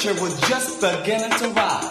temperature was just beginning to rise.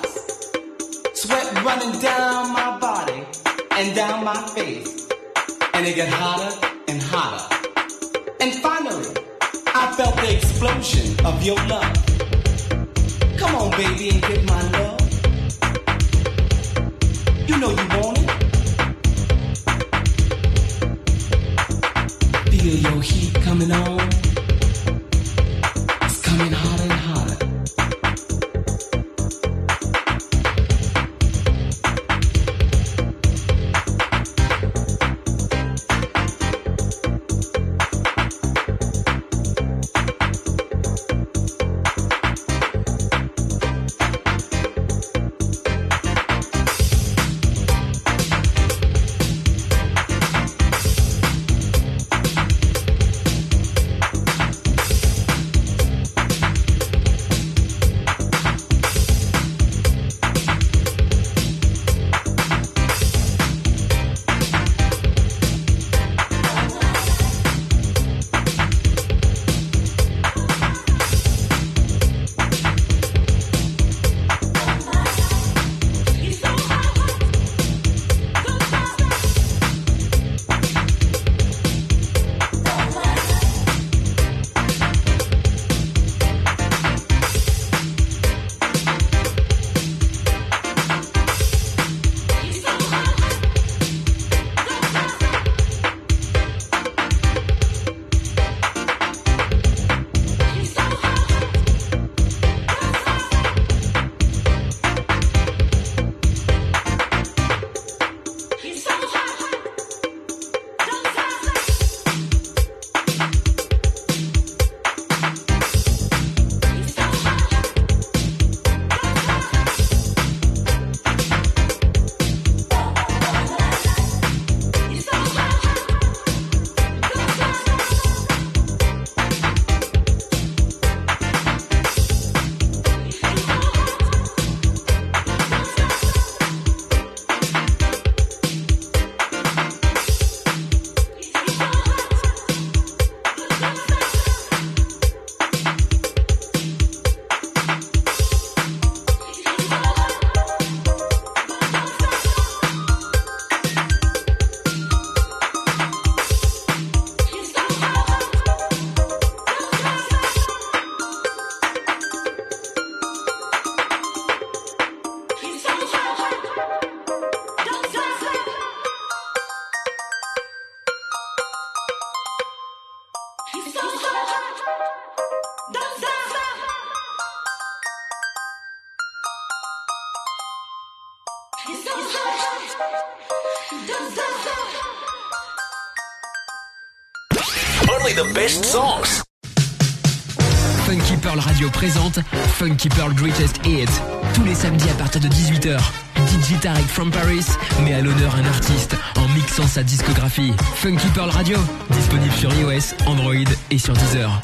Funky Pearl Radio présente Funky Pearl Greatest Hits. Tous les samedis à partir de 18h. DJ Tarek from Paris met à l'honneur un artiste en mixant sa discographie. Funky Pearl Radio, disponible sur iOS, Android et sur Deezer.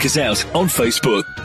Check us out on Facebook.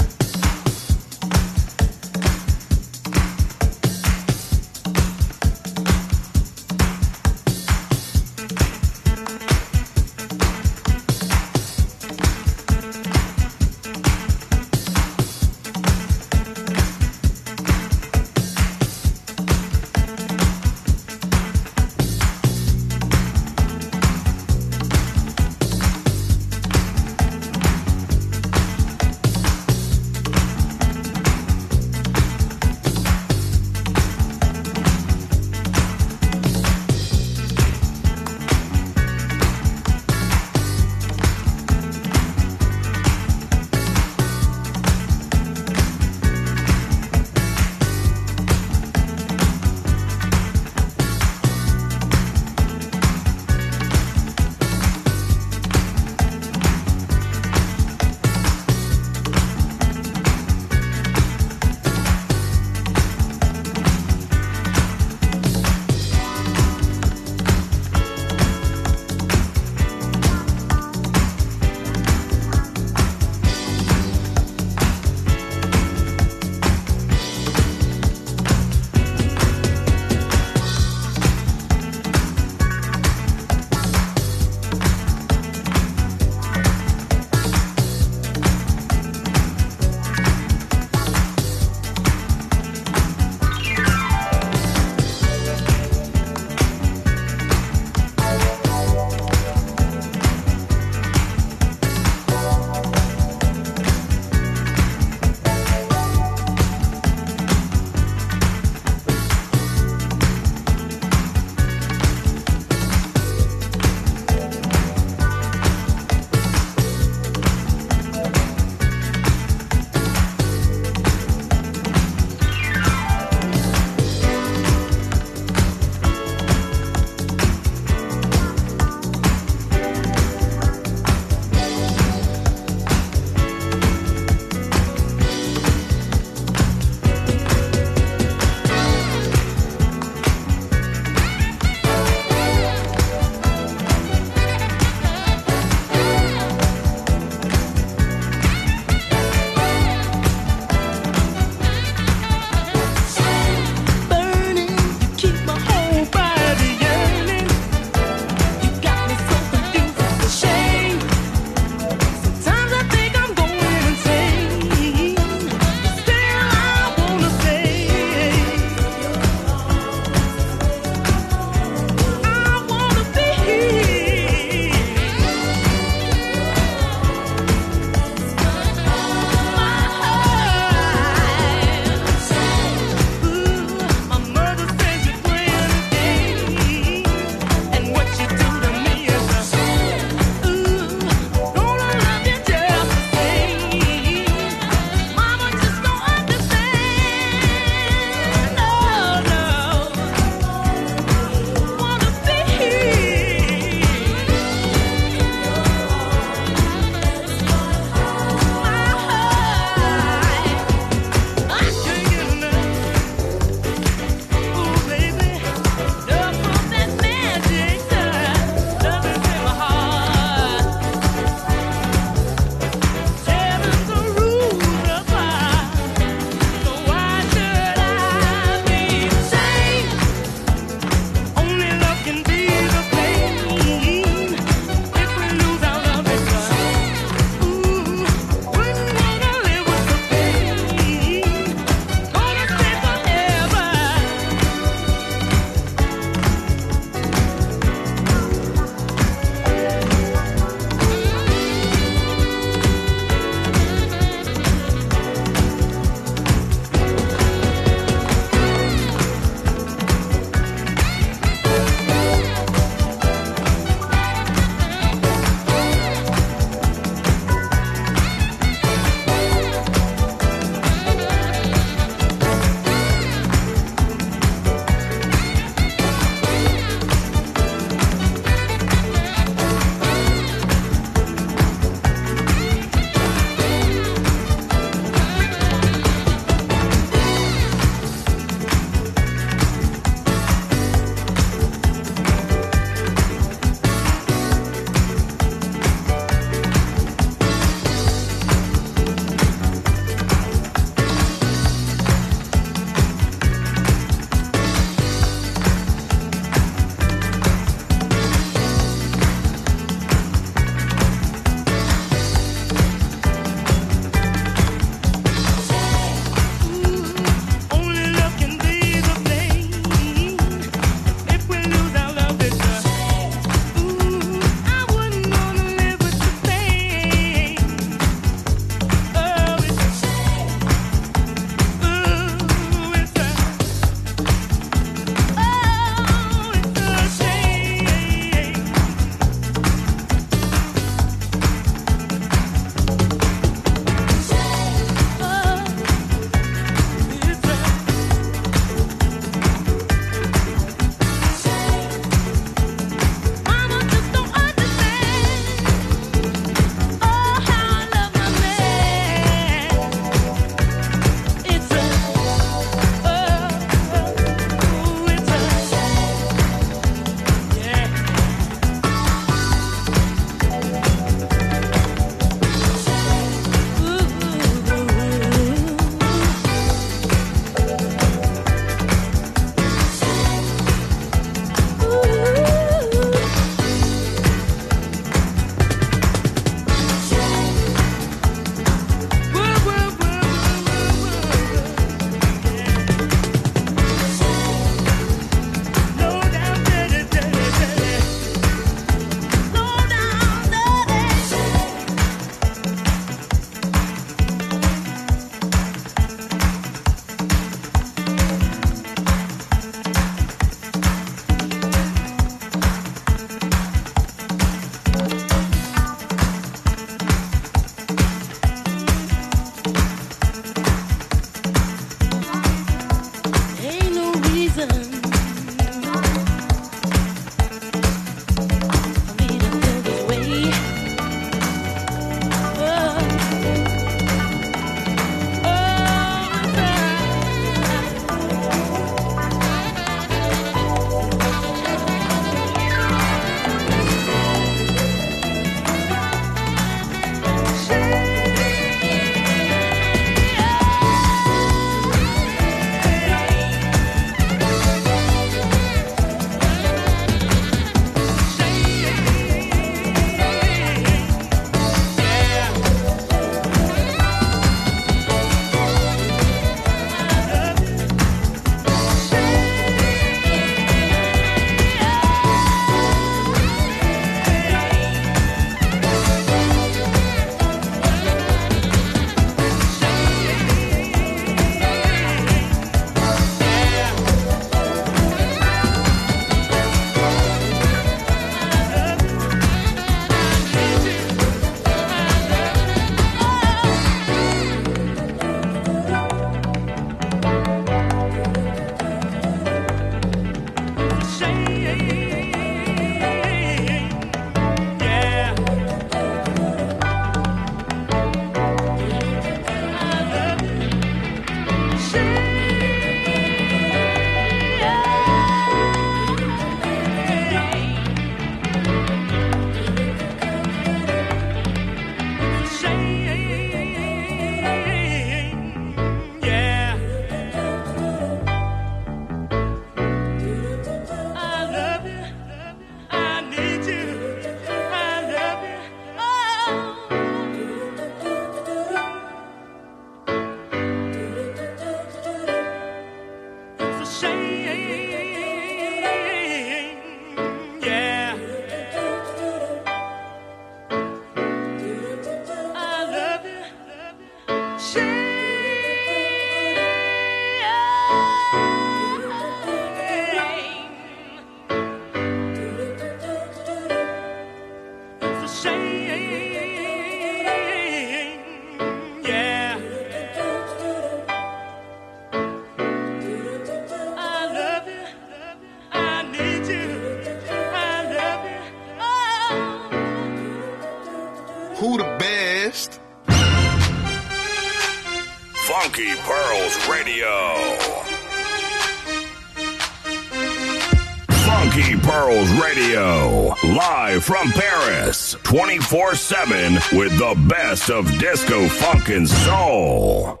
from Paris 24 7 with the best of disco, funk, and soul.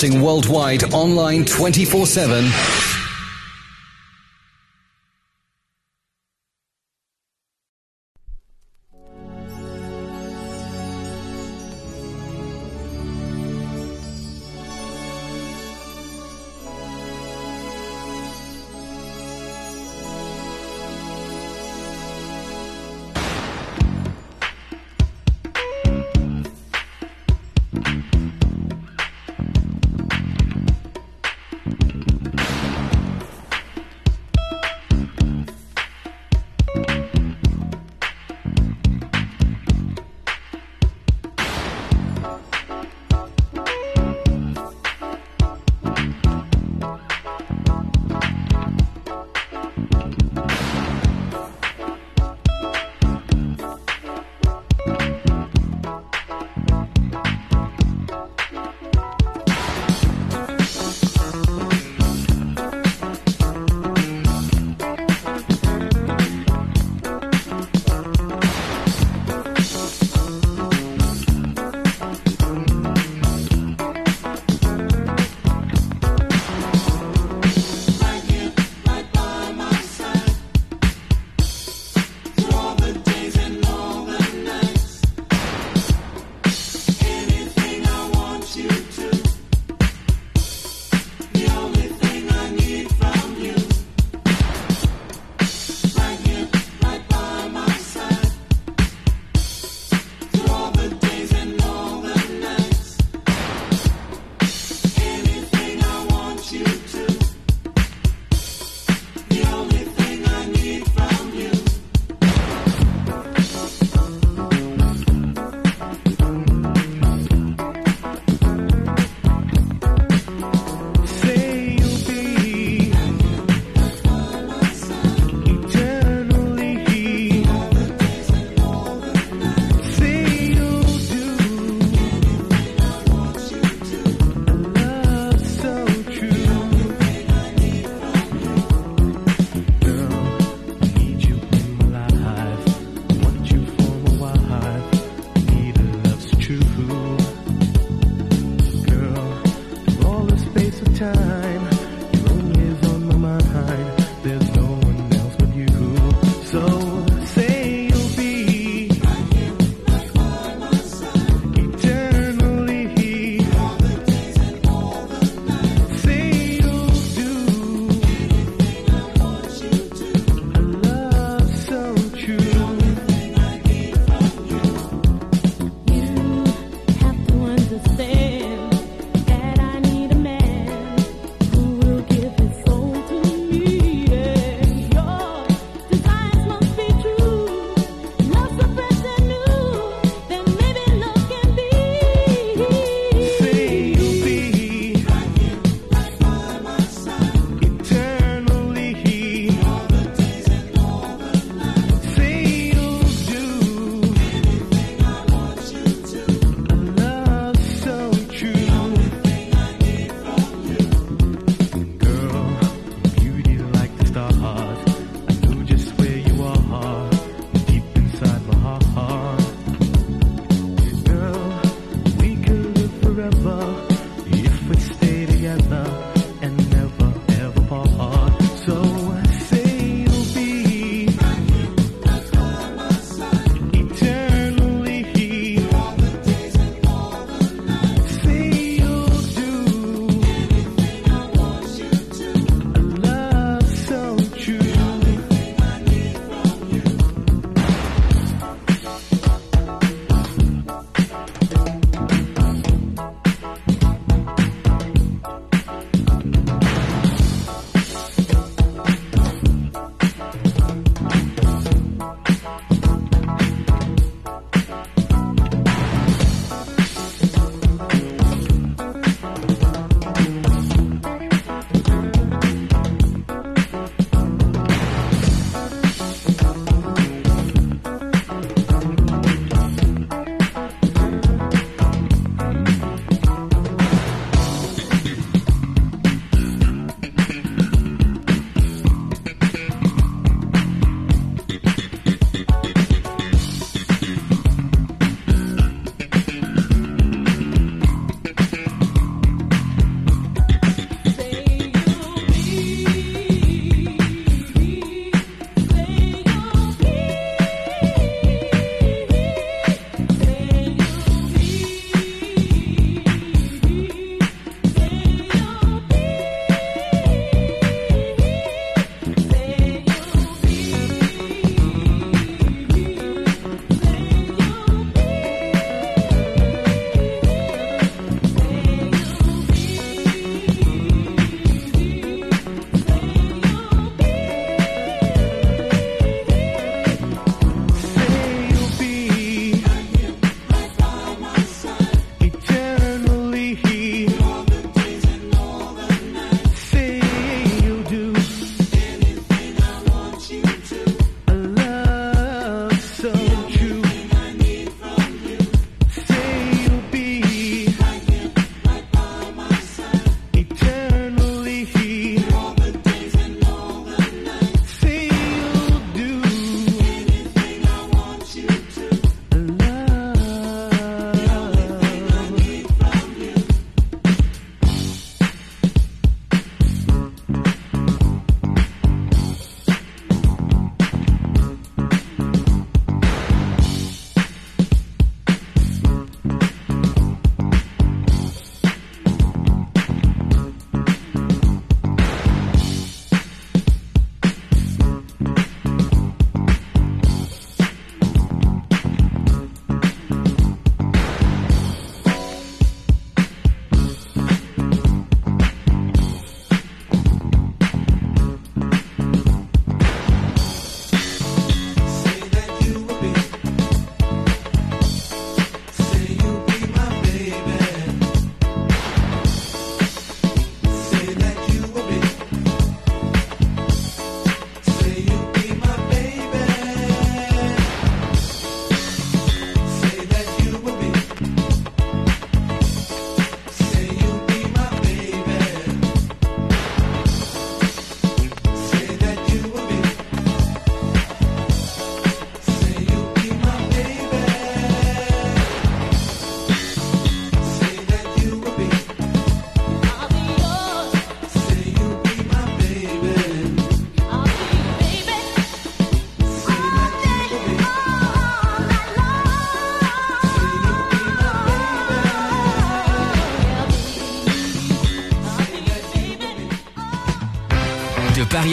Broadcasting worldwide online 24 7.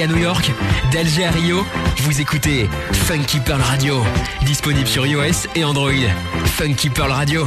New York, d'Alger à Rio, vous écoutez Funky Pearl Radio. Disponible sur iOS et Android. Funky Pearl Radio.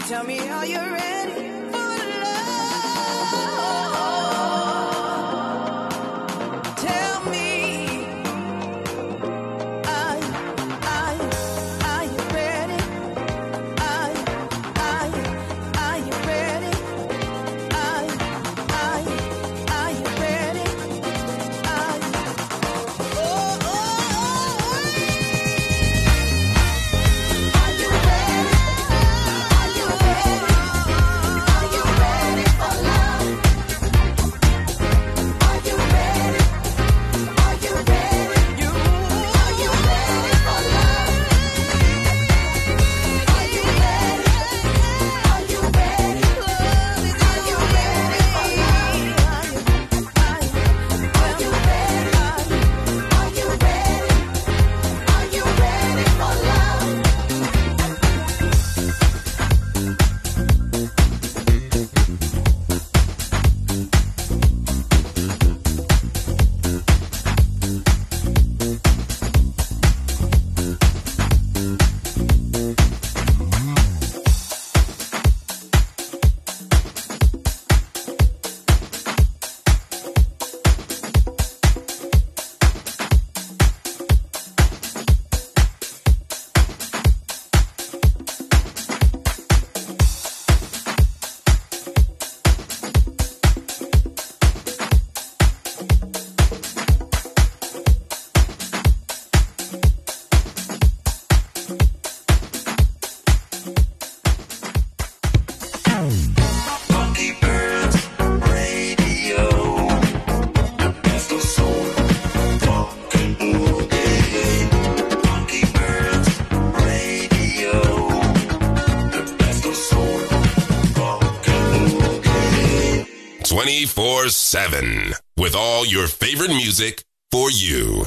Tell me, are you're ready 24 7 with all your favorite music for you.